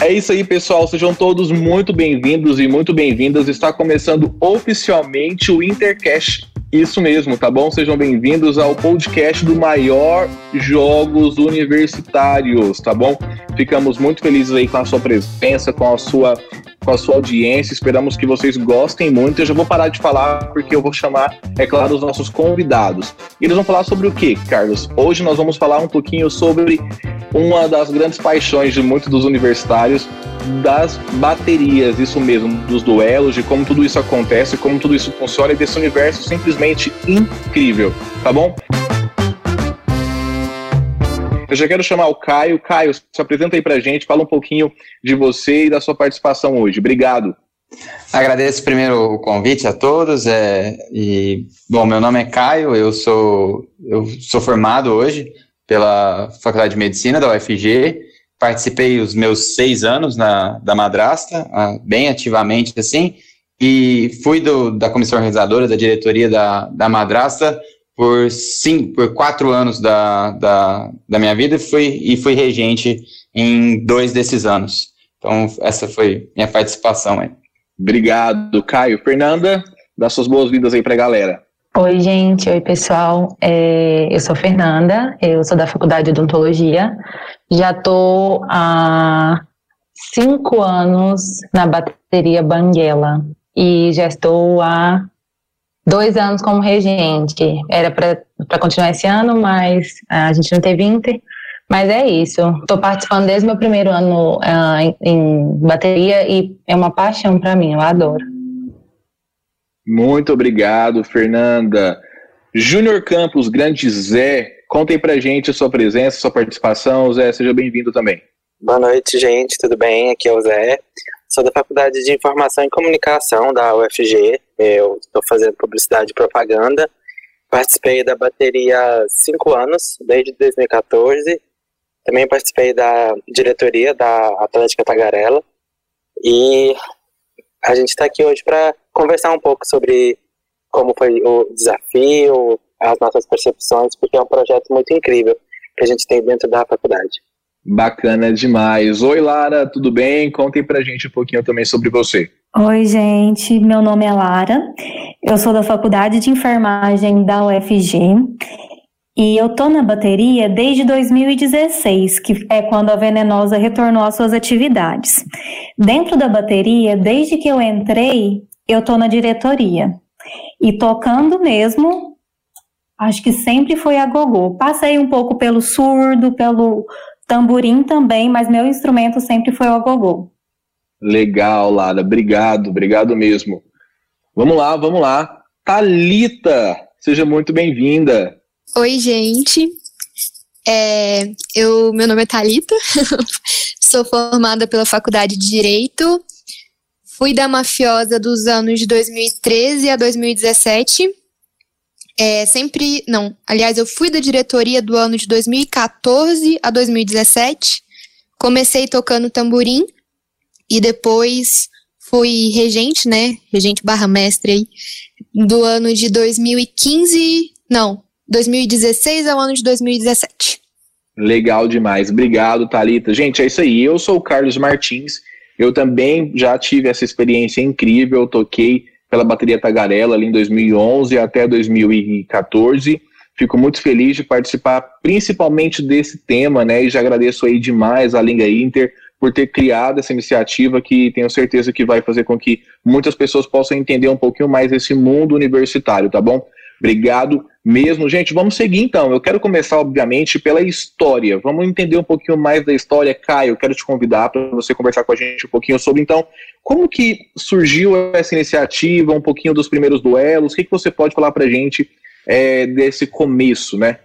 É isso aí, pessoal. Sejam todos muito bem-vindos e muito bem-vindas. Está começando oficialmente o Intercash. Isso mesmo, tá bom? Sejam bem-vindos ao podcast do maior jogos universitários, tá bom? Ficamos muito felizes aí com a sua presença, com a sua com a sua audiência. Esperamos que vocês gostem muito. Eu já vou parar de falar porque eu vou chamar, é claro, os nossos convidados. Eles vão falar sobre o que, Carlos? Hoje nós vamos falar um pouquinho sobre uma das grandes paixões de muitos dos universitários, das baterias, isso mesmo, dos duelos, de como tudo isso acontece, como tudo isso funciona e desse universo simplesmente incrível, tá bom? Eu já quero chamar o Caio. Caio, se apresenta aí pra gente, fala um pouquinho de você e da sua participação hoje. Obrigado. Agradeço primeiro o convite a todos. É, e, bom, meu nome é Caio, eu sou, eu sou formado hoje pela Faculdade de Medicina da UFG. Participei os meus seis anos na, da madrasta, bem ativamente assim, e fui do, da comissão organizadora, da diretoria da, da madrasta por cinco, por quatro anos da, da, da minha vida e fui, e fui regente em dois desses anos. Então, essa foi minha participação aí. Obrigado, Caio. Fernanda, dá suas boas-vindas aí para a galera. Oi, gente. Oi, pessoal. É, eu sou Fernanda, eu sou da Faculdade de Odontologia. Já estou há cinco anos na bateria Banguela e já estou há dois anos como regente. Era para continuar esse ano, mas a gente não teve Inter. Mas é isso. Estou participando desde meu primeiro ano uh, em, em, bateria e é uma paixão para mim, eu adoro. Muito obrigado, Fernanda. Júnior Campos, grande Zé, contem pra gente a sua presença, a sua participação. Zé, seja bem-vindo também. Boa noite, gente, tudo bem? Aqui é o Zé. Sou da Faculdade de Informação e Comunicação da UFG. Eu estou fazendo publicidade e propaganda. Participei da bateria há cinco anos, desde 2014. Também participei da diretoria da Atlética Tagarela. E a gente está aqui hoje para conversar um pouco sobre como foi o desafio, as nossas percepções, porque é um projeto muito incrível que a gente tem dentro da faculdade. Bacana demais. Oi, Lara, tudo bem? Contem pra gente um pouquinho também sobre você. Oi, gente. Meu nome é Lara. Eu sou da Faculdade de Enfermagem da UFG. E eu tô na bateria desde 2016, que é quando a Venenosa retornou às suas atividades. Dentro da bateria, desde que eu entrei, eu tô na diretoria. E tocando mesmo, acho que sempre foi a gogô. Passei um pouco pelo surdo, pelo Tamborim também, mas meu instrumento sempre foi o agogô. Legal, Lara. Obrigado, obrigado mesmo. Vamos lá, vamos lá. Talita, seja muito bem-vinda. Oi, gente. É, eu, meu nome é Talita. Sou formada pela Faculdade de Direito. Fui da mafiosa dos anos de 2013 a 2017 é, sempre. Não, aliás, eu fui da diretoria do ano de 2014 a 2017. Comecei tocando tamborim e depois fui regente, né? Regente barra mestre aí, do ano de 2015. Não, 2016 ao ano de 2017. Legal demais. Obrigado, Talita. Gente, é isso aí. Eu sou o Carlos Martins. Eu também já tive essa experiência incrível. toquei pela bateria Tagarela ali em 2011 até 2014. Fico muito feliz de participar principalmente desse tema, né? E já agradeço aí demais a Linga Inter por ter criado essa iniciativa que tenho certeza que vai fazer com que muitas pessoas possam entender um pouquinho mais esse mundo universitário, tá bom? Obrigado mesmo. Gente, vamos seguir então. Eu quero começar, obviamente, pela história. Vamos entender um pouquinho mais da história. Caio, quero te convidar para você conversar com a gente um pouquinho sobre, então, como que surgiu essa iniciativa, um pouquinho dos primeiros duelos. O que, que você pode falar para a gente é, desse começo, né?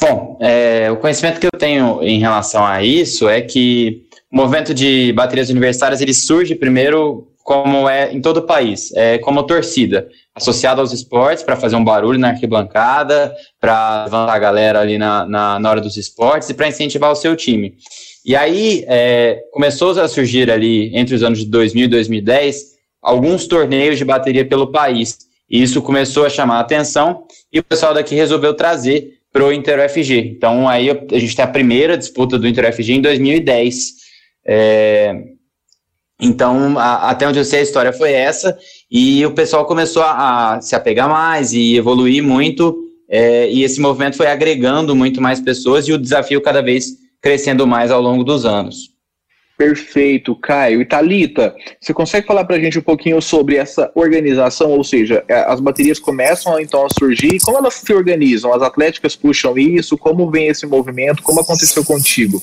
Bom, é, o conhecimento que eu tenho em relação a isso é que o movimento de baterias universitárias ele surge primeiro como é em todo o país, é como torcida associado aos esportes para fazer um barulho na arquibancada, para levantar a galera ali na, na, na hora dos esportes e para incentivar o seu time. E aí é, começou a surgir ali entre os anos de 2000 e 2010 alguns torneios de bateria pelo país. E isso começou a chamar a atenção e o pessoal daqui resolveu trazer para o Inter UFG. Então aí a gente tem a primeira disputa do Inter UFG em 2010. É, então, a, até onde eu sei, a história foi essa, e o pessoal começou a, a se apegar mais e evoluir muito, é, e esse movimento foi agregando muito mais pessoas e o desafio cada vez crescendo mais ao longo dos anos. Perfeito, Caio. E Thalita, você consegue falar para a gente um pouquinho sobre essa organização? Ou seja, é, as baterias começam então a surgir, como elas se organizam? As atléticas puxam isso? Como vem esse movimento? Como aconteceu contigo?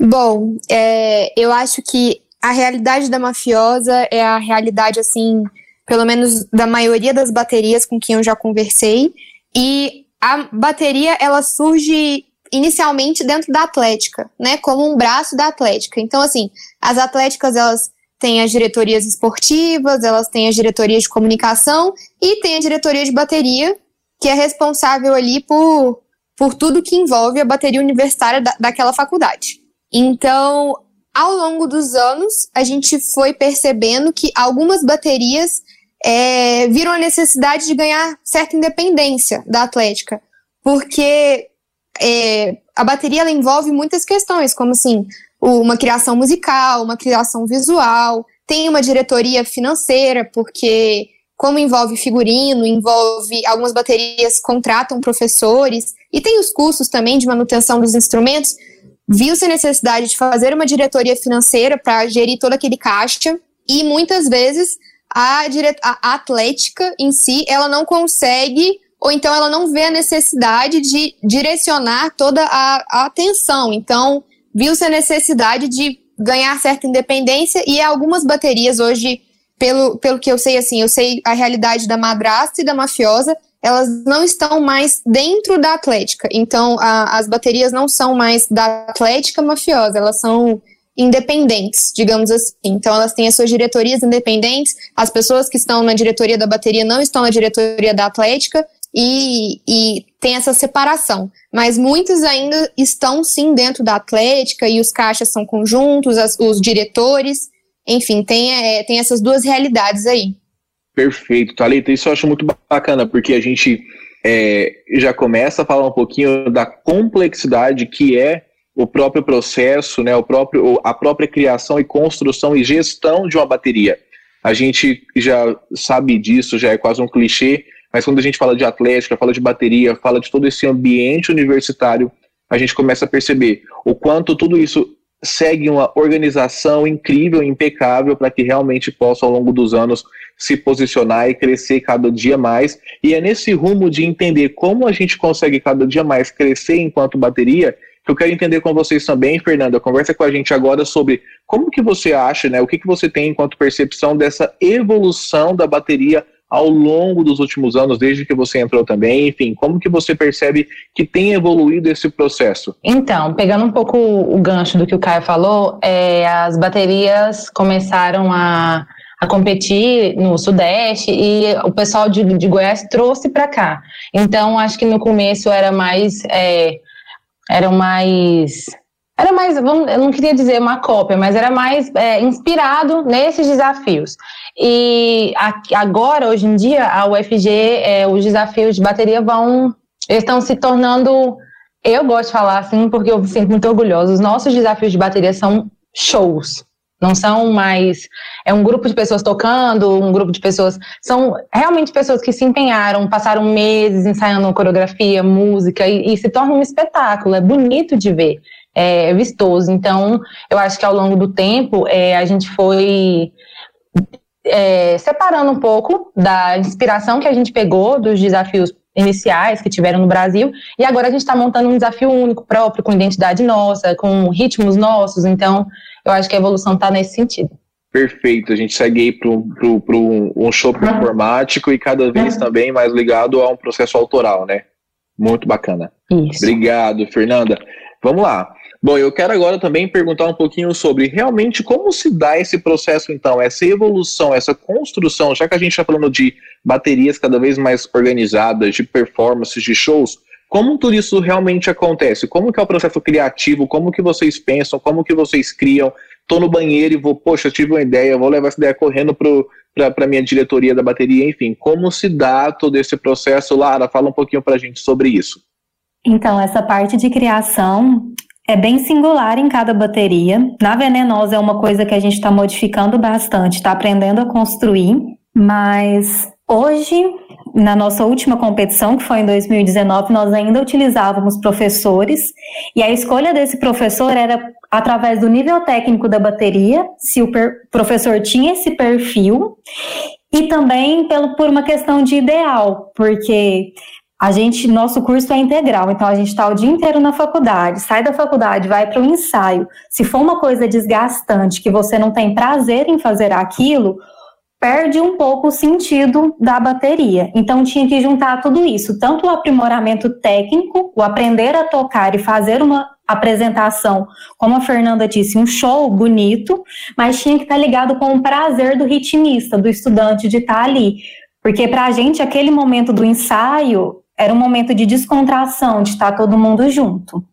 Bom, é, eu acho que a realidade da mafiosa é a realidade, assim, pelo menos da maioria das baterias com quem eu já conversei. E a bateria, ela surge inicialmente dentro da Atlética, né, como um braço da Atlética. Então, assim, as Atléticas, elas têm as diretorias esportivas, elas têm as diretorias de comunicação e tem a diretoria de bateria, que é responsável ali por, por tudo que envolve a bateria universitária da, daquela faculdade. Então, ao longo dos anos, a gente foi percebendo que algumas baterias é, viram a necessidade de ganhar certa independência da Atlética, porque é, a bateria ela envolve muitas questões, como assim, uma criação musical, uma criação visual, tem uma diretoria financeira, porque como envolve figurino, envolve algumas baterias contratam professores e tem os custos também de manutenção dos instrumentos viu-se a necessidade de fazer uma diretoria financeira para gerir todo aquele caixa e muitas vezes a, a atlética em si ela não consegue ou então ela não vê a necessidade de direcionar toda a, a atenção. Então, viu-se a necessidade de ganhar certa independência e algumas baterias hoje, pelo, pelo que eu sei, assim, eu sei a realidade da madrasta e da mafiosa, elas não estão mais dentro da Atlética. Então, a, as baterias não são mais da Atlética mafiosa, elas são independentes, digamos assim. Então, elas têm as suas diretorias independentes, as pessoas que estão na diretoria da bateria não estão na diretoria da Atlética, e, e tem essa separação. Mas muitos ainda estão sim dentro da Atlética, e os caixas são conjuntos, as, os diretores, enfim, tem, é, tem essas duas realidades aí. Perfeito, Thalita. Isso eu acho muito bacana, porque a gente é, já começa a falar um pouquinho da complexidade que é o próprio processo, né, o próprio, a própria criação e construção e gestão de uma bateria. A gente já sabe disso, já é quase um clichê, mas quando a gente fala de atlética, fala de bateria, fala de todo esse ambiente universitário, a gente começa a perceber o quanto tudo isso segue uma organização incrível, impecável, para que realmente possa, ao longo dos anos, se posicionar e crescer cada dia mais. E é nesse rumo de entender como a gente consegue cada dia mais crescer enquanto bateria que eu quero entender com vocês também, Fernanda. Conversa com a gente agora sobre como que você acha, né? O que, que você tem enquanto percepção dessa evolução da bateria ao longo dos últimos anos, desde que você entrou também, enfim, como que você percebe que tem evoluído esse processo? Então, pegando um pouco o gancho do que o Caio falou, é, as baterias começaram a, a competir no Sudeste e o pessoal de, de Goiás trouxe para cá. Então, acho que no começo era mais. É, era mais era mais, eu não queria dizer uma cópia, mas era mais é, inspirado nesses desafios. E agora, hoje em dia, a UFG, é, os desafios de bateria vão, estão se tornando, eu gosto de falar assim, porque eu me sinto muito orgulhosa, os nossos desafios de bateria são shows, não são mais. É um grupo de pessoas tocando, um grupo de pessoas. São realmente pessoas que se empenharam, passaram meses ensaiando coreografia, música, e, e se torna um espetáculo. É bonito de ver, é vistoso. Então, eu acho que ao longo do tempo, é, a gente foi é, separando um pouco da inspiração que a gente pegou dos desafios iniciais que tiveram no Brasil, e agora a gente está montando um desafio único, próprio, com identidade nossa, com ritmos nossos, então eu acho que a evolução está nesse sentido. Perfeito, a gente segue aí para um show performático e cada vez também mais ligado a um processo autoral, né? Muito bacana. Isso. Obrigado, Fernanda. Vamos lá. Bom, eu quero agora também perguntar um pouquinho sobre realmente como se dá esse processo, então, essa evolução, essa construção, já que a gente está falando de baterias cada vez mais organizadas, de performances, de shows, como tudo isso realmente acontece? Como que é o processo criativo? Como que vocês pensam? Como que vocês criam? Estou no banheiro e vou, poxa, tive uma ideia, vou levar essa ideia correndo para a minha diretoria da bateria, enfim. Como se dá todo esse processo? Lara, fala um pouquinho para a gente sobre isso. Então, essa parte de criação é bem singular em cada bateria. Na venenosa é uma coisa que a gente está modificando bastante, está aprendendo a construir, mas hoje, na nossa última competição, que foi em 2019, nós ainda utilizávamos professores, e a escolha desse professor era através do nível técnico da bateria, se o professor tinha esse perfil, e também pelo, por uma questão de ideal, porque a gente, nosso curso é integral, então a gente está o dia inteiro na faculdade, sai da faculdade, vai para o ensaio. Se for uma coisa desgastante, que você não tem prazer em fazer aquilo, perde um pouco o sentido da bateria. Então tinha que juntar tudo isso, tanto o aprimoramento técnico, o aprender a tocar e fazer uma apresentação, como a Fernanda disse, um show bonito, mas tinha que estar ligado com o prazer do ritmista, do estudante de estar ali. Porque para a gente, aquele momento do ensaio era um momento de descontração, de estar todo mundo junto.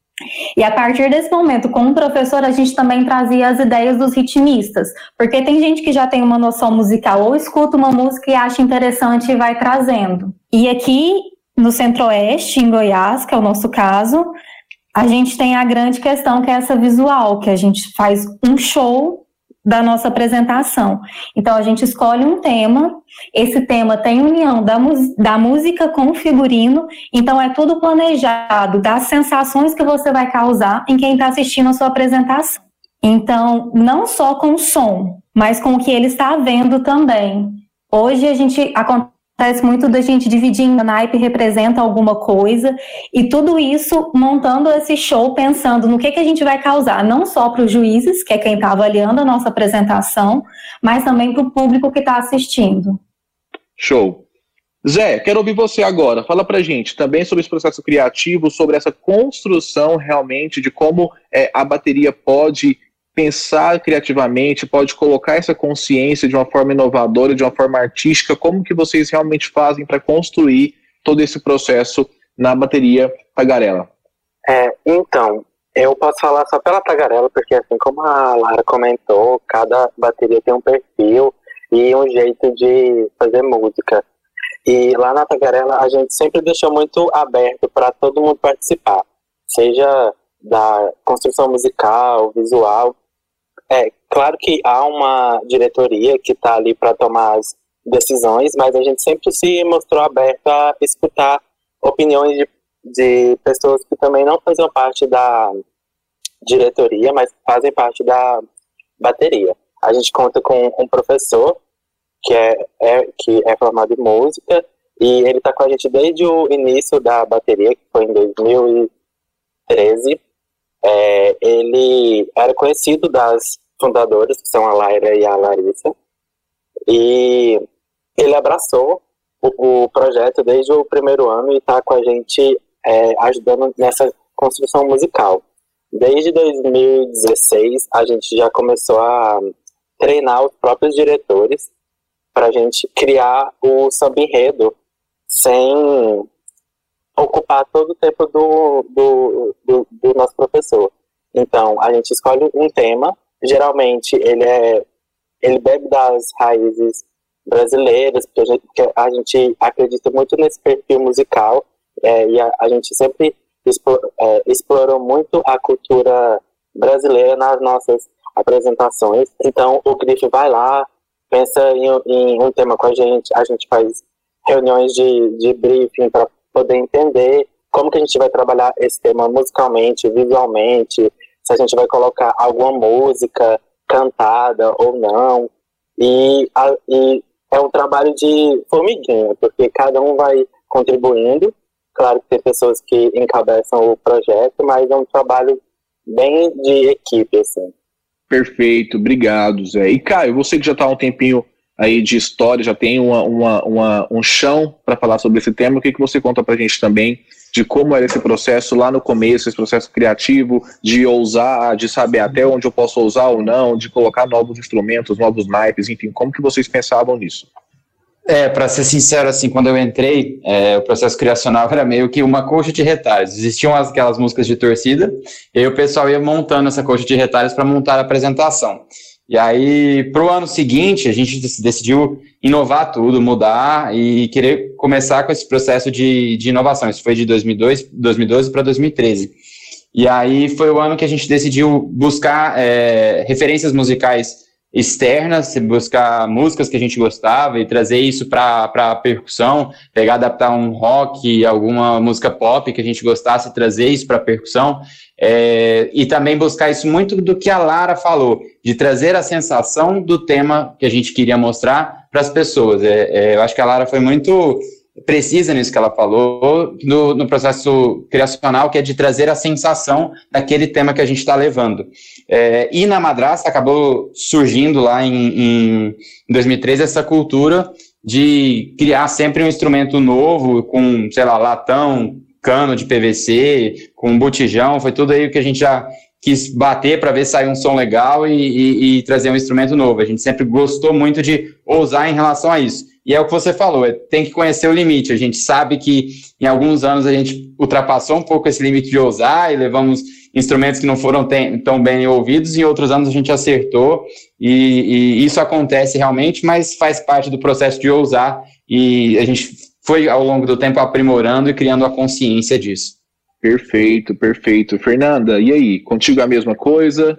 E a partir desse momento, com o professor, a gente também trazia as ideias dos ritmistas, porque tem gente que já tem uma noção musical ou escuta uma música e acha interessante e vai trazendo. E aqui no Centro-Oeste, em Goiás, que é o nosso caso, a gente tem a grande questão que é essa visual, que a gente faz um show da nossa apresentação. Então a gente escolhe um tema, esse tema tem união da, da música com o figurino, então é tudo planejado, das sensações que você vai causar em quem está assistindo a sua apresentação. Então, não só com o som, mas com o que ele está vendo também. Hoje a gente acontece Acontece muito da gente dividir em naipe representa alguma coisa e tudo isso montando esse show pensando no que, que a gente vai causar, não só para os juízes, que é quem está avaliando a nossa apresentação, mas também para o público que está assistindo. Show. Zé, quero ouvir você agora. Fala pra gente também sobre esse processo criativo, sobre essa construção realmente de como é, a bateria pode pensar criativamente, pode colocar essa consciência de uma forma inovadora, de uma forma artística, como que vocês realmente fazem para construir todo esse processo na bateria Tagarela? É, então, eu posso falar só pela Tagarela, porque assim como a Lara comentou, cada bateria tem um perfil e um jeito de fazer música. E lá na Tagarela a gente sempre deixou muito aberto para todo mundo participar, seja da construção musical, visual, é, claro que há uma diretoria que está ali para tomar as decisões, mas a gente sempre se mostrou aberto a escutar opiniões de, de pessoas que também não faziam parte da diretoria, mas fazem parte da bateria. A gente conta com um professor que é, é, que é formado em música e ele está com a gente desde o início da bateria, que foi em 2013. É, ele era conhecido das fundadoras, que são a Laira e a Larissa, e ele abraçou o, o projeto desde o primeiro ano e está com a gente é, ajudando nessa construção musical. Desde 2016, a gente já começou a treinar os próprios diretores para a gente criar o samba enredo sem ocupar todo o tempo do, do, do, do nosso professor. Então, a gente escolhe um tema, geralmente ele é ele bebe das raízes brasileiras, porque a gente, porque a gente acredita muito nesse perfil musical, é, e a, a, gente sempre é, explorou muito a cultura brasileira nas nossas apresentações. Então, o Grife vai lá, pensa em, em, um tema com a gente, a gente faz reuniões de, de briefing para poder entender como que a gente vai trabalhar esse tema musicalmente, visualmente, se a gente vai colocar alguma música cantada ou não. E, a, e é um trabalho de formiguinha, porque cada um vai contribuindo. Claro que tem pessoas que encabeçam o projeto, mas é um trabalho bem de equipe, assim. Perfeito, obrigado, Zé. E Caio, você que já está há um tempinho aí de história, já tem uma, uma, uma um chão para falar sobre esse tema, o que, que você conta para a gente também de como era esse processo lá no começo, esse processo criativo, de ousar, de saber até onde eu posso ousar ou não, de colocar novos instrumentos, novos naipes, enfim, como que vocês pensavam nisso? É, para ser sincero, assim, quando eu entrei, é, o processo criacional era meio que uma coxa de retalhos. Existiam aquelas músicas de torcida, e o pessoal ia montando essa coxa de retalhos para montar a apresentação. E aí, para o ano seguinte, a gente decidiu inovar tudo, mudar e querer começar com esse processo de, de inovação. Isso foi de 2002, 2012 para 2013. E aí foi o ano que a gente decidiu buscar é, referências musicais externas, buscar músicas que a gente gostava e trazer isso para a percussão, pegar, adaptar um rock, alguma música pop que a gente gostasse, trazer isso para a percussão, é, e também buscar isso muito do que a Lara falou, de trazer a sensação do tema que a gente queria mostrar para as pessoas. É, é, eu acho que a Lara foi muito precisa nisso que ela falou, no, no, processo criacional, que é de trazer a sensação daquele tema que a gente está levando. É, e na Madrasta acabou surgindo lá em, em 2013 essa cultura de criar sempre um instrumento novo, com, sei lá, latão, cano de PVC, com botijão, foi tudo aí o que a gente já quis bater para ver se saiu um som legal e, e, e, trazer um instrumento novo. A gente sempre gostou muito de ousar em relação a isso. E é o que você falou, é, tem que conhecer o limite. A gente sabe que em alguns anos a gente ultrapassou um pouco esse limite de ousar e levamos instrumentos que não foram tão bem ouvidos, em outros anos a gente acertou, e, e isso acontece realmente, mas faz parte do processo de ousar, e a gente foi ao longo do tempo aprimorando e criando a consciência disso. Perfeito, perfeito. Fernanda, e aí? Contigo a mesma coisa?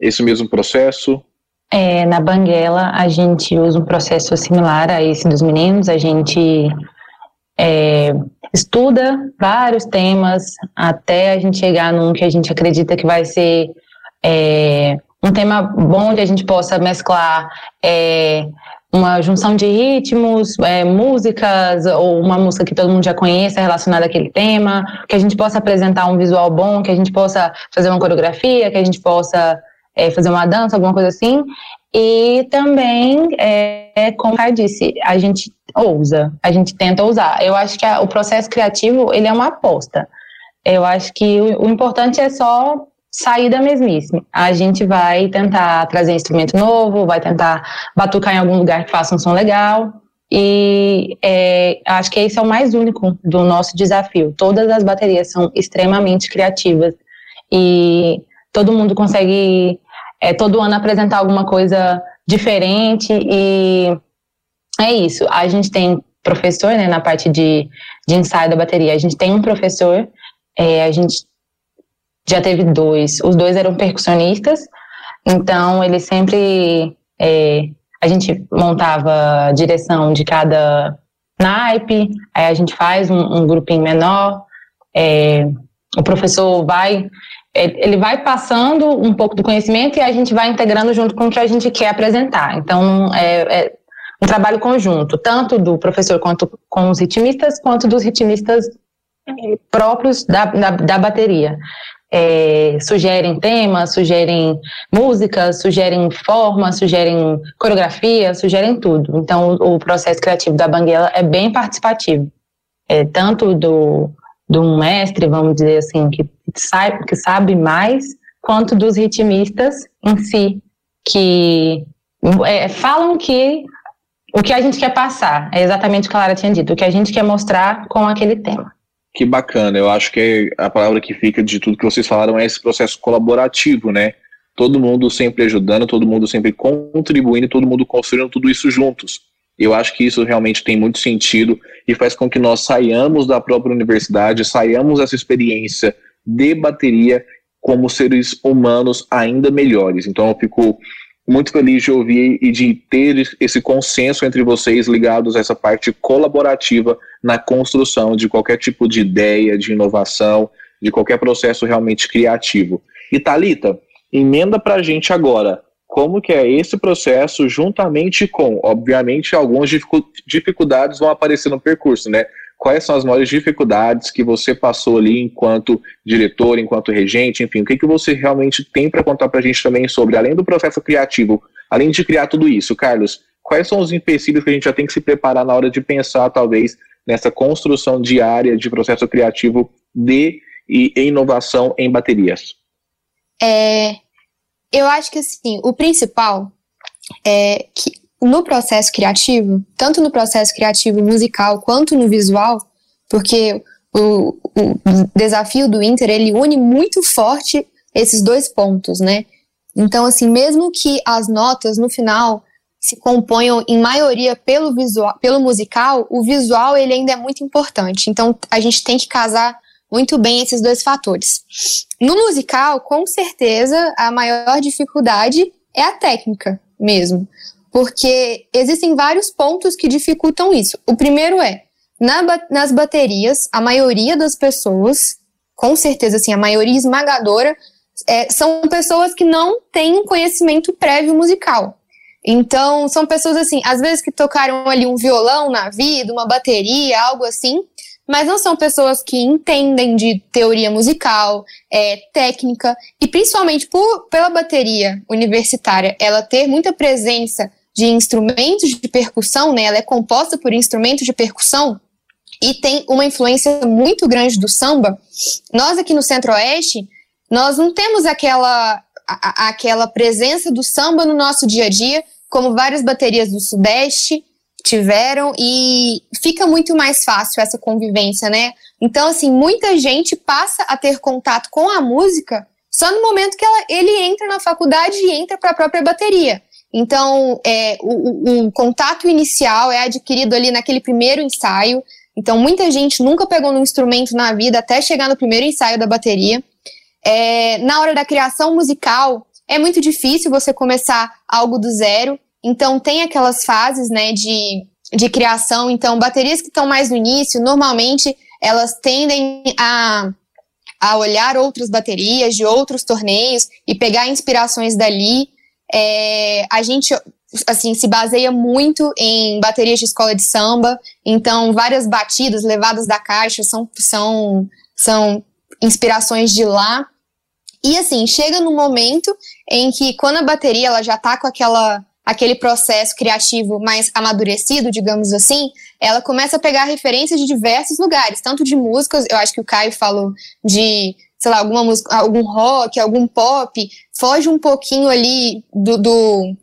Esse mesmo processo? É, na Banguela, a gente usa um processo similar a esse dos meninos. A gente é, estuda vários temas até a gente chegar num que a gente acredita que vai ser é, um tema bom de a gente possa mesclar é, uma junção de ritmos, é, músicas, ou uma música que todo mundo já conheça relacionada àquele tema, que a gente possa apresentar um visual bom, que a gente possa fazer uma coreografia, que a gente possa é, fazer uma dança, alguma coisa assim. E também, é, como o disse, a gente ousa, a gente tenta ousar. Eu acho que a, o processo criativo, ele é uma aposta. Eu acho que o, o importante é só sair da mesmice. A gente vai tentar trazer instrumento novo, vai tentar batucar em algum lugar que faça um som legal. E é, acho que esse é o mais único do nosso desafio. Todas as baterias são extremamente criativas e todo mundo consegue é, todo ano apresentar alguma coisa diferente e é isso. A gente tem professor, né, na parte de, de ensaio da bateria. A gente tem um professor, é, a gente já teve dois. Os dois eram percussionistas, então ele sempre. É, a gente montava a direção de cada naipe, aí a gente faz um, um grupinho menor, é, o professor vai. É, ele vai passando um pouco do conhecimento e a gente vai integrando junto com o que a gente quer apresentar. Então, é, é um trabalho conjunto, tanto do professor quanto com os ritmistas, quanto dos ritmistas próprios da, da, da bateria é, sugerem temas, sugerem músicas, sugerem formas, sugerem coreografia, sugerem tudo. Então, o, o processo criativo da Banguela é bem participativo. É, tanto do, do mestre, vamos dizer assim, que sabe, que sabe mais, quanto dos ritmistas em si, que é, falam que o que a gente quer passar é exatamente o que a Lara tinha dito, o que a gente quer mostrar com aquele tema. Que bacana, eu acho que a palavra que fica de tudo que vocês falaram é esse processo colaborativo, né? Todo mundo sempre ajudando, todo mundo sempre contribuindo, todo mundo construindo tudo isso juntos. Eu acho que isso realmente tem muito sentido e faz com que nós saiamos da própria universidade, saiamos dessa experiência de bateria como seres humanos ainda melhores. Então eu fico muito feliz de ouvir e de ter esse consenso entre vocês ligados a essa parte colaborativa na construção de qualquer tipo de ideia, de inovação, de qualquer processo realmente criativo. E Talita, emenda para a gente agora como que é esse processo juntamente com, obviamente, algumas dificuldades vão aparecer no percurso, né? Quais são as maiores dificuldades que você passou ali enquanto diretor, enquanto regente, enfim, o que, que você realmente tem para contar para a gente também sobre, além do processo criativo, além de criar tudo isso, Carlos, quais são os empecilhos que a gente já tem que se preparar na hora de pensar, talvez, nessa construção diária de processo criativo de e inovação em baterias? É, eu acho que assim, o principal é que no processo criativo, tanto no processo criativo musical quanto no visual, porque o, o desafio do Inter ele une muito forte esses dois pontos, né? Então, assim, mesmo que as notas no final se componham em maioria pelo visual, pelo musical, o visual ele ainda é muito importante. Então, a gente tem que casar muito bem esses dois fatores. No musical, com certeza, a maior dificuldade é a técnica mesmo, porque existem vários pontos que dificultam isso. O primeiro é, na, nas baterias, a maioria das pessoas, com certeza, assim, a maioria esmagadora, é, são pessoas que não têm conhecimento prévio musical. Então, são pessoas assim, às vezes que tocaram ali um violão na vida, uma bateria, algo assim, mas não são pessoas que entendem de teoria musical, é, técnica, e principalmente por, pela bateria universitária, ela ter muita presença de instrumentos de percussão, né? Ela é composta por instrumentos de percussão e tem uma influência muito grande do samba. Nós aqui no Centro-Oeste, nós não temos aquela a, aquela presença do samba no nosso dia a dia, como várias baterias do Sudeste tiveram e fica muito mais fácil essa convivência, né? Então, assim, muita gente passa a ter contato com a música só no momento que ela, ele entra na faculdade e entra para a própria bateria. Então, é, o, o, contato inicial é adquirido ali naquele primeiro ensaio. Então, muita gente nunca pegou num instrumento na vida até chegar no primeiro ensaio da bateria. É, na hora da criação musical, é muito difícil você começar algo do zero. Então, tem aquelas fases, né, de, de criação. Então, baterias que estão mais no início, normalmente, elas tendem a, a olhar outras baterias de outros torneios e pegar inspirações dali. É, a gente, assim, se baseia muito em baterias de escola de samba. Então, várias batidas, levadas da caixa, são, são, são inspirações de lá. E assim, chega no momento em que quando a bateria ela já tá com aquela aquele processo criativo mais amadurecido, digamos assim, ela começa a pegar referências de diversos lugares, tanto de músicas, eu acho que o Caio falou de, sei lá, alguma música, algum rock, algum pop, foge um pouquinho ali do, do,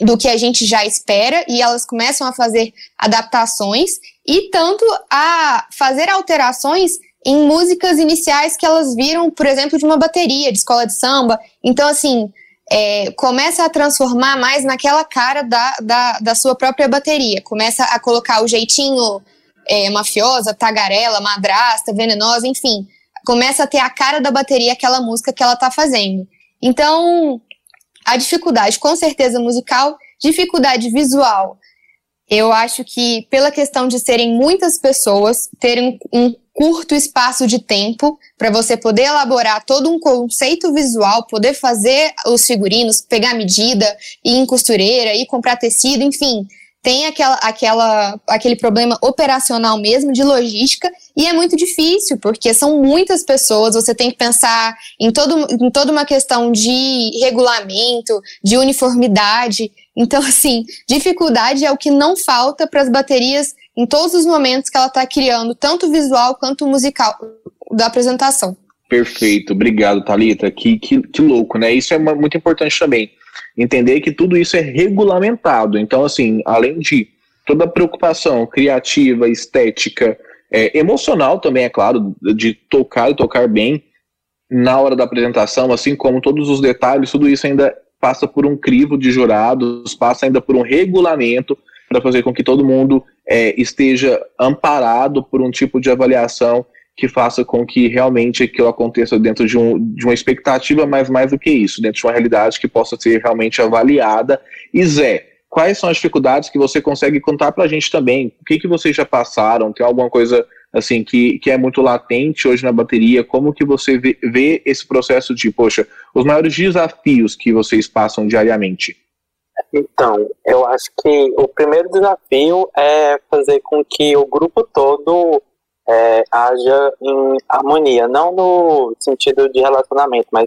do que a gente já espera e elas começam a fazer adaptações e tanto a fazer alterações em músicas iniciais que elas viram, por exemplo, de uma bateria de escola de samba. Então, assim, é, começa a transformar mais naquela cara da, da, da, sua própria bateria. Começa a colocar o jeitinho é, mafiosa, tagarela, madrasta, venenosa, enfim. Começa a ter a cara da bateria aquela música que ela está fazendo. Então, a dificuldade, com certeza, musical, dificuldade visual. Eu acho que, pela questão de serem muitas pessoas, terem um curto espaço de tempo para você poder elaborar todo um conceito visual, poder fazer os figurinos, pegar medida, ir em costureira, ir comprar tecido, enfim. Tem aquela, aquela, aquele problema operacional mesmo, de logística, e é muito difícil, porque são muitas pessoas, você tem que pensar em, todo, em toda uma questão de regulamento, de uniformidade. Então, assim, dificuldade é o que não falta para as baterias em todos os momentos que ela está criando, tanto visual quanto musical da apresentação. Perfeito, obrigado, Talita. Que, que, que louco, né? Isso é muito importante também. Entender que tudo isso é regulamentado. Então, assim, além de toda a preocupação criativa, estética, é, emocional também, é claro, de tocar e tocar bem na hora da apresentação, assim como todos os detalhes, tudo isso ainda passa por um crivo de jurados, passa ainda por um regulamento para fazer com que todo mundo é, esteja amparado por um tipo de avaliação que faça com que realmente aquilo aconteça dentro de, um, de uma expectativa, mas mais do que isso, dentro de uma realidade que possa ser realmente avaliada. E Zé, quais são as dificuldades que você consegue contar para a gente também? O que, que vocês já passaram? Tem alguma coisa assim que, que é muito latente hoje na bateria? Como que você vê, vê esse processo de, poxa, os maiores desafios que vocês passam diariamente? Então, eu acho que o primeiro desafio é fazer com que o grupo todo é, haja em harmonia, não no sentido de relacionamento, mas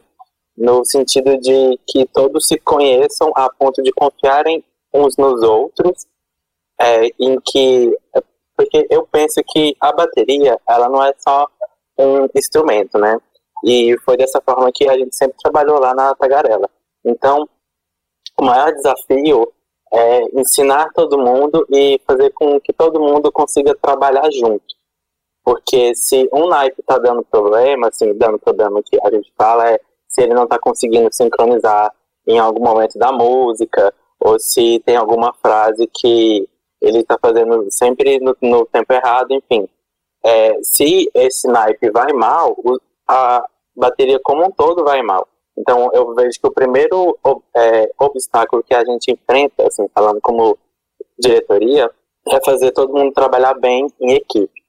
no sentido de que todos se conheçam a ponto de confiarem uns nos outros, é, em que porque eu penso que a bateria ela não é só um instrumento, né? E foi dessa forma que a gente sempre trabalhou lá na Tagarela. Então, o maior desafio é ensinar todo mundo e fazer com que todo mundo consiga trabalhar junto. Porque se um naipe está dando problema, assim, dando problema que a gente fala é se ele não está conseguindo sincronizar em algum momento da música, ou se tem alguma frase que ele está fazendo sempre no, no, tempo errado, enfim. é, se esse naipe vai mal, a bateria como um todo vai mal. Então, eu vejo que o primeiro é, obstáculo que a gente enfrenta, assim, falando como diretoria, é fazer todo mundo trabalhar bem em equipe.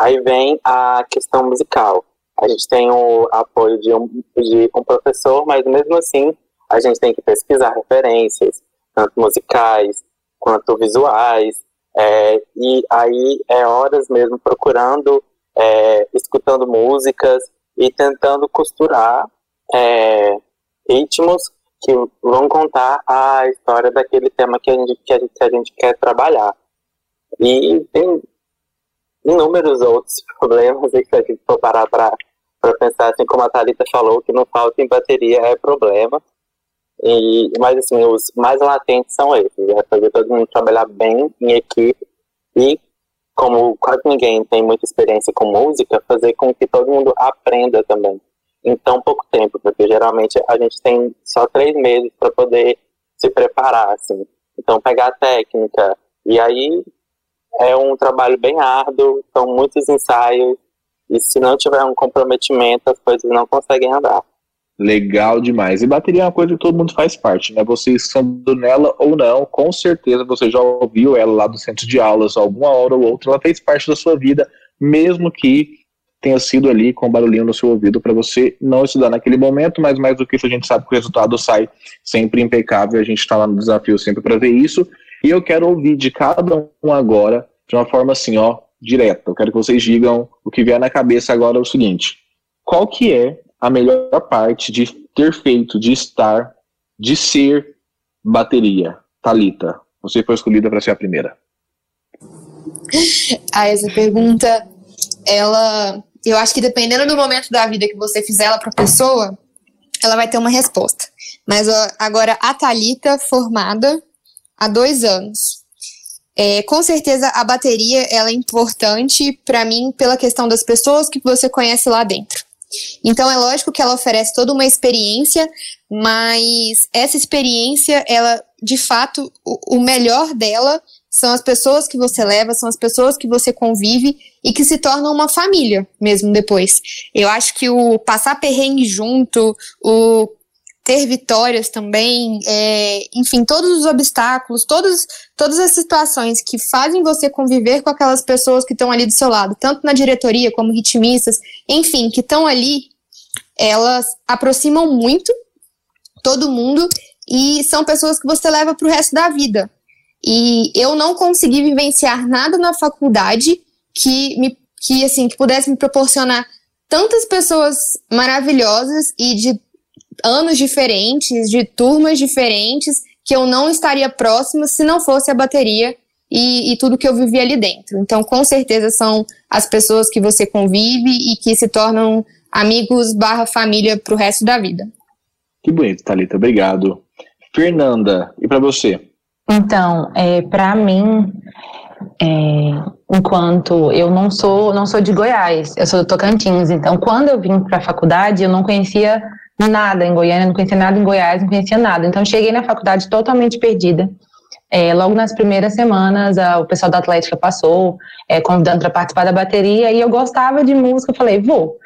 Aí vem a questão musical. A gente tem o apoio de um, de um professor, mas mesmo assim, a gente tem que pesquisar referências, tanto musicais quanto visuais, é, e aí é horas mesmo procurando, é, escutando músicas e tentando costurar é, ritmos que vão contar a história daquele tema que a gente, que a gente, que a gente quer trabalhar. E tem inúmeros outros problemas que a gente for parar para pensar, assim como a Thalita falou, que não falta em bateria é problema. E, mas assim, os mais latentes são esses, é fazer todo mundo trabalhar bem em equipe e, como quase ninguém tem muita experiência com música, fazer com que todo mundo aprenda também em tão pouco tempo, porque geralmente a gente tem só três meses para poder se preparar, assim. Então, pegar a técnica, e aí é um trabalho bem árduo, são muitos ensaios, e se não tiver um comprometimento, as coisas não conseguem andar. Legal demais. E bateria é uma coisa que todo mundo faz parte, né? Vocês estando nela ou não, com certeza você já ouviu ela lá do centro de aulas alguma hora ou outra, ela fez parte da sua vida, mesmo que tenha sido ali com barulhinho no seu ouvido para você não estudar naquele momento, mas mais do que isso a gente sabe que o resultado sai sempre impecável, a gente está lá no desafio sempre para ver isso. E eu quero ouvir de cada um agora, de uma forma assim, ó, direta. Eu quero que vocês digam o que vier na cabeça agora é o seguinte: qual que é a melhor parte de ter feito, de estar, de ser bateria? Talita, você foi escolhida para ser a primeira. Ah, essa pergunta, ela, eu acho que dependendo do momento da vida que você fizer ela para pessoa, ela vai ter uma resposta. Mas agora a Talita formada há dois anos. É, com certeza a bateria ela é importante para mim pela questão das pessoas que você conhece lá dentro. Então é lógico que ela oferece toda uma experiência, mas essa experiência, ela, de fato, o, o melhor dela são as pessoas que você leva, são as pessoas que você convive e que se tornam uma família mesmo depois. Eu acho que o passar perrengue junto, o ter vitórias também, é, enfim, todos os obstáculos, todos, todas as situações que fazem você conviver com aquelas pessoas que estão ali do seu lado, tanto na diretoria como ritmistas, enfim, que estão ali, elas aproximam muito todo mundo e são pessoas que você leva para o resto da vida. E eu não consegui vivenciar nada na faculdade que me que assim que pudesse me proporcionar tantas pessoas maravilhosas e de anos diferentes, de turmas diferentes, que eu não estaria próxima se não fosse a bateria e, e, tudo que eu vivi ali dentro. Então, com certeza, são as pessoas que você convive e que se tornam amigos barra família para o resto da vida. Que bonito, Thalita. Obrigado. Fernanda, e para você? Então, é, para mim, é, enquanto eu não sou não sou de Goiás, eu sou do Tocantins, então quando eu vim para a faculdade eu não conhecia nada em Goiânia, não conhecia nada em Goiás, não conhecia nada. Então, cheguei na faculdade totalmente perdida. É, logo nas primeiras semanas, a, o pessoal da Atlética passou, é, convidando para participar da bateria, e eu gostava de música, eu falei, vou.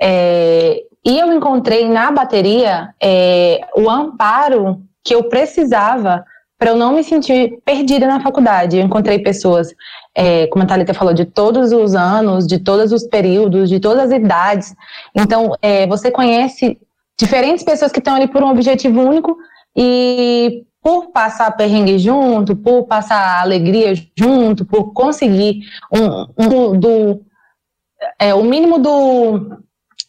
É, e eu encontrei na bateria é, o amparo que eu precisava para eu não me sentir perdida na faculdade. Eu encontrei pessoas, é, como a Thalita falou, de todos os anos, de todos os períodos, de todas as idades. Então, é, você conhece diferentes pessoas que estão ali por um objetivo único e por passar perrengue junto, por passar alegria junto, por conseguir um, um do é, o mínimo do,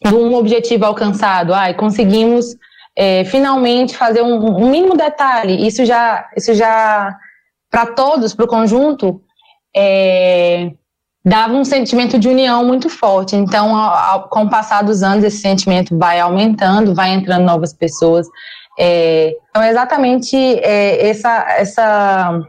do um objetivo alcançado, ai, conseguimos é, finalmente fazer um, um, mínimo detalhe, isso já, isso já para todos, para o conjunto, é, dava um sentimento de união muito forte. Então, ao, ao, com o passar dos anos, esse sentimento vai aumentando, vai entrando novas pessoas. É, então, é exatamente é, essa, essa,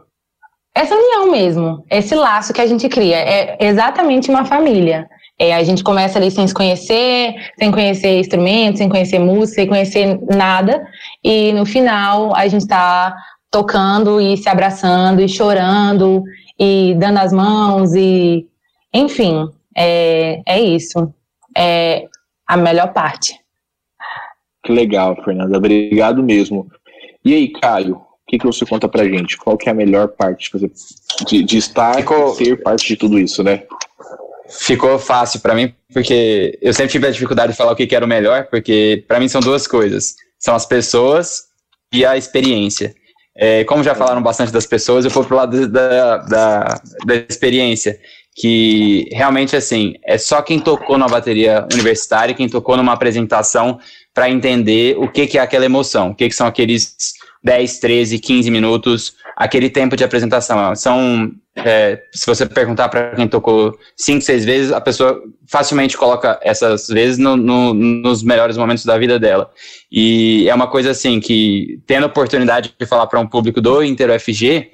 essa união mesmo, esse laço que a gente cria. É exatamente uma família. É, a gente começa ali sem se conhecer, sem conhecer instrumentos, sem conhecer música, sem conhecer nada, e no final a gente está tocando e se abraçando e chorando e dando as mãos e enfim, é, é isso. É a melhor parte. Que legal, Fernanda. Obrigado mesmo. E aí, Caio, o que, que você conta pra gente? Qual que é a melhor parte de, de, de estar Ficou... ser parte de tudo isso, né? Ficou fácil para mim, porque eu sempre tive a dificuldade de falar o que, que era o melhor, porque para mim são duas coisas. São as pessoas e a experiência. É, como já falaram bastante das pessoas, eu vou pro lado da, da, da experiência que realmente assim é só quem tocou na bateria universitária, quem tocou numa apresentação para entender o que, que é aquela emoção, o que, que são aqueles 10, 13, 15 minutos, aquele tempo de apresentação. São, é, se você perguntar para quem tocou 5, 6 vezes, a pessoa facilmente coloca essas vezes no, no, nos melhores momentos da vida dela. E é uma coisa assim que, tendo a oportunidade de falar para um público do Inter UFG,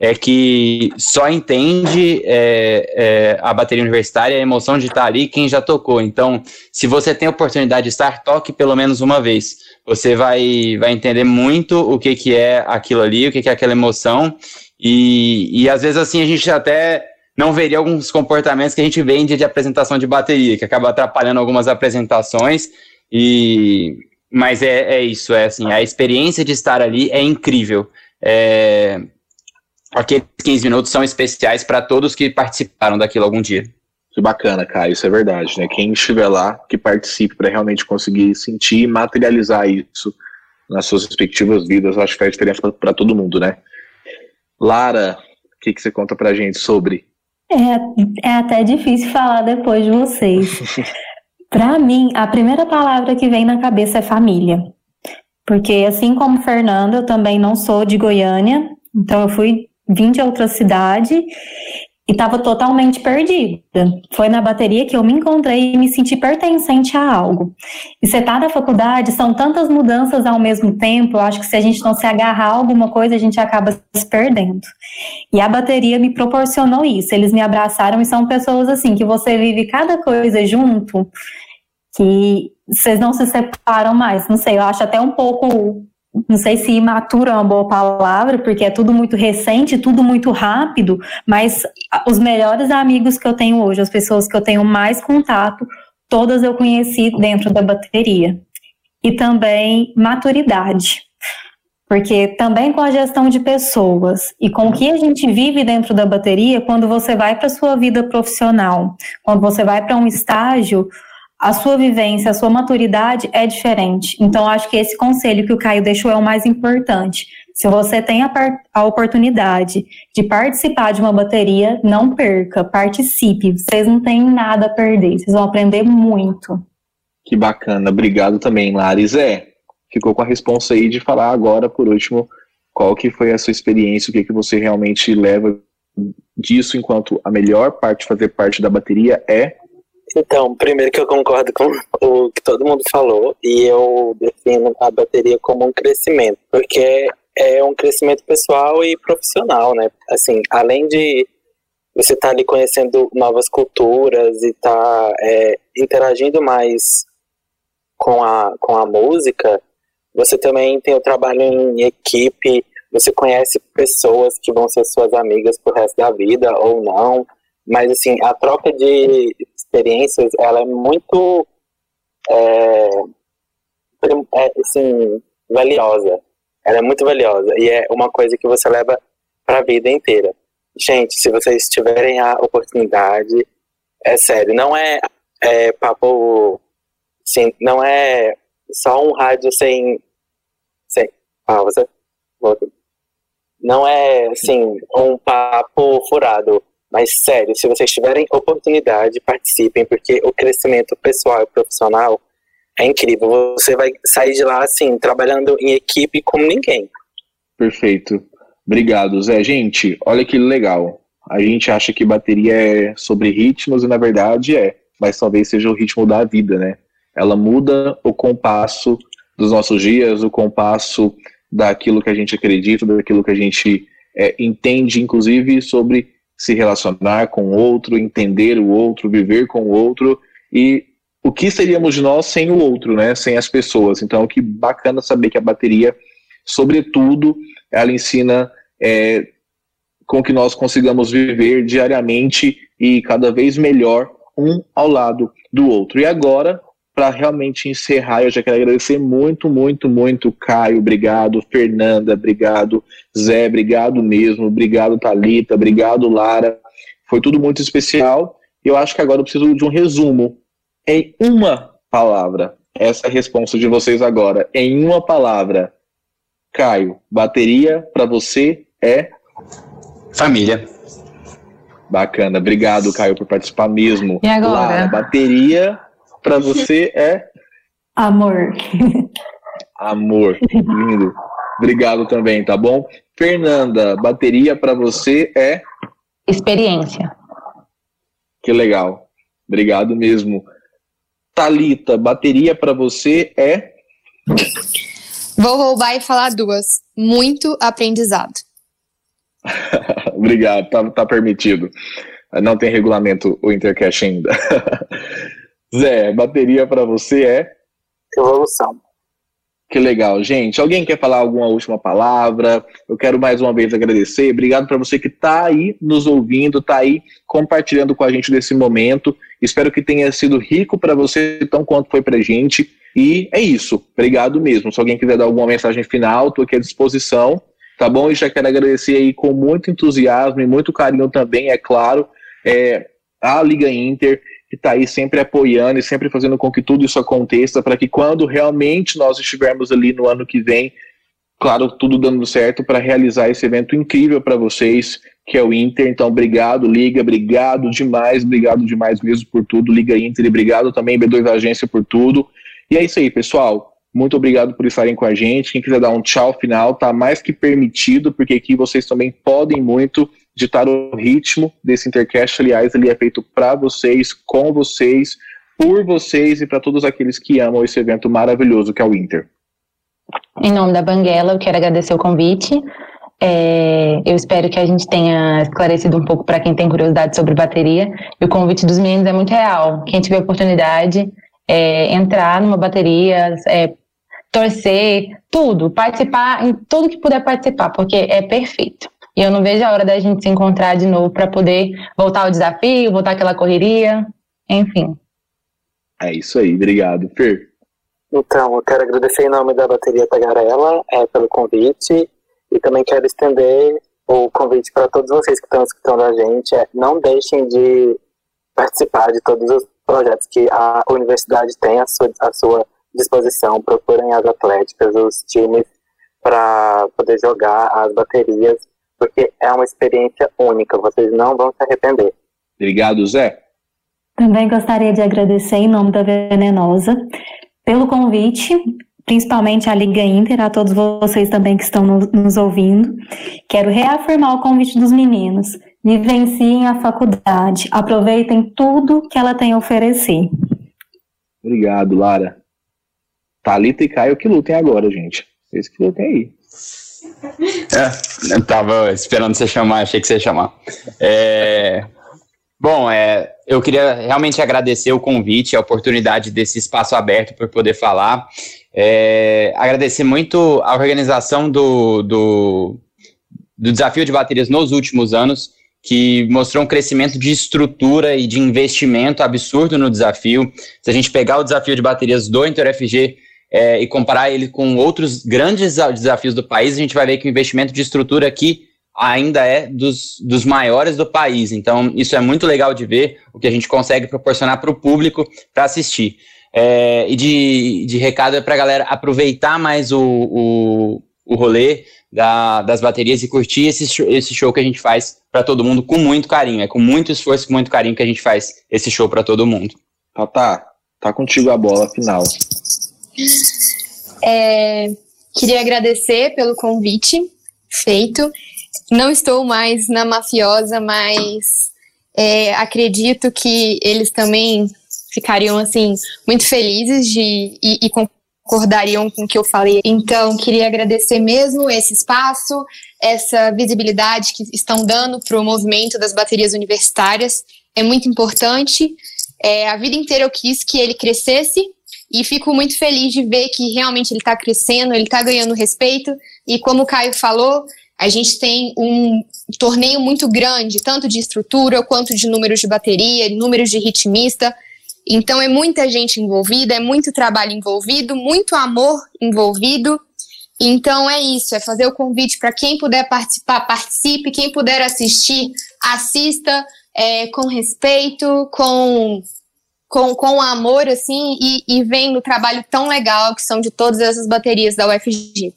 é que só entende é, é, a bateria universitária, a emoção de estar ali, quem já tocou. Então, se você tem a oportunidade de estar, toque pelo menos uma vez. Você vai, vai entender muito o que, que é aquilo ali, o que, que é aquela emoção. E, e às vezes assim a gente até não veria alguns comportamentos que a gente dia de apresentação de bateria, que acaba atrapalhando algumas apresentações. E mas é, é isso, é assim, a experiência de estar ali é incrível. É, aqueles 15 minutos são especiais para todos que participaram daquilo algum dia. Que bacana, Caio, isso é verdade, né? Quem estiver lá, que participe para realmente conseguir sentir e materializar isso nas suas respectivas vidas, acho que faz diferença para todo mundo, né? Lara, o que, que você conta pra gente sobre? É, é até difícil falar depois de vocês. para mim, a primeira palavra que vem na cabeça é família. Porque assim como Fernanda, eu também não sou de Goiânia, então eu fui vim de outra cidade e estava totalmente perdida. Foi na bateria que eu me encontrei e me senti pertencente a algo. E você tá na faculdade, são tantas mudanças ao mesmo tempo, eu acho que se a gente não se agarrar a alguma coisa, a gente acaba se perdendo. E a bateria me proporcionou isso. Eles me abraçaram e são pessoas assim, que você vive cada coisa junto, que vocês não se separam mais. Não sei, eu acho até um pouco não sei se imaturo é uma boa palavra, porque é tudo muito recente, tudo muito rápido, mas os melhores amigos que eu tenho hoje, as pessoas que eu tenho mais contato, todas eu conheci dentro da bateria. E também maturidade. Porque também com a gestão de pessoas e com o que a gente vive dentro da bateria, quando você vai para a sua vida profissional, quando você vai para um estágio, a sua vivência, a sua maturidade é diferente. Então, acho que esse conselho que o Caio deixou é o mais importante. Se você tem a, a, oportunidade de participar de uma bateria, não perca, participe. Vocês não têm nada a perder, vocês vão aprender muito. Que bacana, obrigado também, Laris. É, ficou com a responsa aí de falar agora, por último, qual que foi a sua experiência, o que, que você realmente leva disso enquanto a melhor parte de fazer parte da bateria é então, primeiro que eu concordo com o que todo mundo falou, e eu defino a bateria como um crescimento, porque é um crescimento pessoal e profissional, né? Assim, além de você estar tá ali conhecendo novas culturas e estar tá, é, interagindo mais com a, com a música, você também tem o trabalho em equipe, você conhece pessoas que vão ser suas amigas pro resto da vida ou não, mas assim, a troca de experiências, ela é muito é, é, assim, valiosa. Ela é muito valiosa e é uma coisa que você leva para a vida inteira. Gente, se vocês tiverem a oportunidade, é sério, não é, é papo, sim, não é só um rádio sem, sem você não é assim um papo furado mas sério, se vocês tiverem oportunidade, participem, porque o crescimento pessoal e profissional é incrível. Você vai sair de lá assim, trabalhando em equipe como ninguém. Perfeito. Obrigado, Zé. Gente, olha que legal. A gente acha que bateria é sobre ritmos e na verdade é, mas talvez seja o ritmo da vida, né? Ela muda o compasso dos nossos dias, o compasso daquilo que a gente acredita, daquilo que a gente é, entende, inclusive sobre se relacionar com o outro, entender o outro, viver com o outro e o que seríamos nós sem o outro, né? Sem as pessoas. Então, que bacana saber que a bateria, sobretudo, ela ensina é, com que nós consigamos viver diariamente e cada vez melhor um ao lado do outro. E agora, para realmente encerrar, eu já quero agradecer muito, muito, muito, Caio, obrigado, Fernanda, obrigado, Zé, obrigado mesmo, obrigado, Talita, obrigado, Lara. Foi tudo muito especial. Eu acho que agora eu preciso de um resumo em uma palavra. Essa é a resposta de vocês agora. Em uma palavra. Caio, bateria para você é família. Bacana, obrigado, Caio, por participar mesmo. E agora? Lara, bateria para você é? Amor. Amor, lindo. Obrigado também, tá bom? Fernanda, bateria para você é? Experiência. Que legal. Obrigado mesmo. Talita, bateria para você é? Vou roubar e falar duas. Muito aprendizado. Obrigado, tá, tá permitido. Não tem regulamento o Intercash ainda. Zé, bateria para você é? Evolução. Que legal, gente. Alguém quer falar alguma última palavra? Eu quero mais uma vez agradecer. Obrigado para você que está aí nos ouvindo, está aí compartilhando com a gente nesse momento. Espero que tenha sido rico para você, tão quanto foi para gente. E é isso. Obrigado mesmo. Se alguém quiser dar alguma mensagem final, estou aqui à disposição. Tá bom? E já quero agradecer aí com muito entusiasmo e muito carinho também, é claro, é, a Liga Inter que está aí sempre apoiando e sempre fazendo com que tudo isso aconteça, para que quando realmente nós estivermos ali no ano que vem, claro, tudo dando certo para realizar esse evento incrível para vocês, que é o Inter. Então, obrigado, Liga, obrigado demais, obrigado demais mesmo por tudo, Liga Inter, e obrigado também, B2 Agência, por tudo. E é isso aí, pessoal. Muito obrigado por estarem com a gente. Quem quiser dar um tchau final, tá mais que permitido, porque aqui vocês também podem muito ditar o ritmo desse Intercast. Aliás, ele é feito para vocês, com vocês, por vocês e para todos aqueles que amam esse evento maravilhoso que é o Inter. Em nome da Banguela, eu quero agradecer o convite. É, eu espero que a gente tenha esclarecido um pouco para quem tem curiosidade sobre bateria. E o convite dos meninos é muito real. Quem tiver oportunidade, é, entrar numa bateria, é, torcer, tudo, participar em tudo que puder participar, porque é perfeito. E eu não vejo a hora da gente se encontrar de novo para poder voltar ao desafio, voltar aquela correria, enfim. É isso aí, obrigado. Fer. Então, eu quero agradecer em nome da Bateria Tagarela é, pelo convite e também quero estender o convite para todos vocês que estão escutando a gente. É, não deixem de participar de todos os projetos que a universidade tem à sua, à sua disposição. Procurem as atléticas, os times, para poder jogar as baterias porque é uma experiência única, vocês não vão se arrepender. Obrigado, Zé. Também gostaria de agradecer em nome da Venenosa pelo convite, principalmente à Liga Inter, a todos vocês também que estão nos ouvindo. Quero reafirmar o convite dos meninos. Vivenciem a faculdade, aproveitem tudo que ela tem a oferecer. Obrigado, Lara. Thalita e Caio que lutem agora, gente. Vocês que lutem aí. É, eu tava esperando você chamar, achei que você ia chamar. É, bom, é, eu queria realmente agradecer o convite, a oportunidade desse espaço aberto para poder falar. É, agradecer muito a organização do, do, do desafio de baterias nos últimos anos, que mostrou um crescimento de estrutura e de investimento absurdo no desafio. Se a gente pegar o desafio de baterias do InterFG, é, e comparar ele com outros grandes desafios do país, a gente vai ver que o investimento de estrutura aqui ainda é dos, dos maiores do país. Então, isso é muito legal de ver, o que a gente consegue proporcionar para o público para assistir. É, e de, de recado é para a galera aproveitar mais o, o, o rolê da, das baterias e curtir esse, esse show que a gente faz para todo mundo com muito carinho. É com muito esforço, com muito carinho que a gente faz esse show para todo mundo. Tá, tá contigo a bola final. É, queria agradecer pelo convite feito. Não estou mais na mafiosa, mas é, acredito que eles também ficariam assim muito felizes de e, e concordariam com o que eu falei. Então, queria agradecer mesmo esse espaço, essa visibilidade que estão dando para o movimento das baterias universitárias. É muito importante. É, a vida inteira eu quis que ele crescesse e fico muito feliz de ver que realmente ele está crescendo, ele está ganhando respeito. E como o Caio falou, A gente tem um torneio muito grande, tanto de estrutura quanto de números de bateria, números de ritmista. Então é muita gente envolvida, é muito trabalho envolvido, muito amor envolvido. Então é isso, é fazer o convite para quem puder participar, participe, quem puder assistir, assista é, com respeito, com, com, com amor, assim, e, e vendo o trabalho tão legal que são de todas essas baterias da UFG.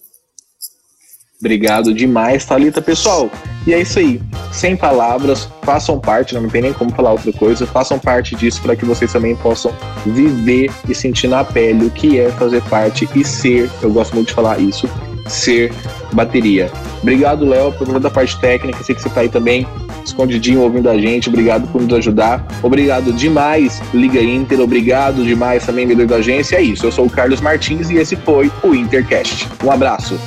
Obrigado demais, Thalita. Pessoal, e é isso aí. Sem palavras, façam parte, não tem nem como falar outra coisa, façam parte disso para que vocês também possam viver e sentir na pele o que é fazer parte e ser, eu gosto muito de falar isso, ser bateria. Obrigado, Léo, por toda a parte técnica. Sei que você está aí também escondidinho ouvindo a gente. Obrigado por nos ajudar. Obrigado demais, Liga Inter. Obrigado demais também, vendedor da agência. É isso. Eu sou o Carlos Martins e esse foi o Intercast. Um abraço.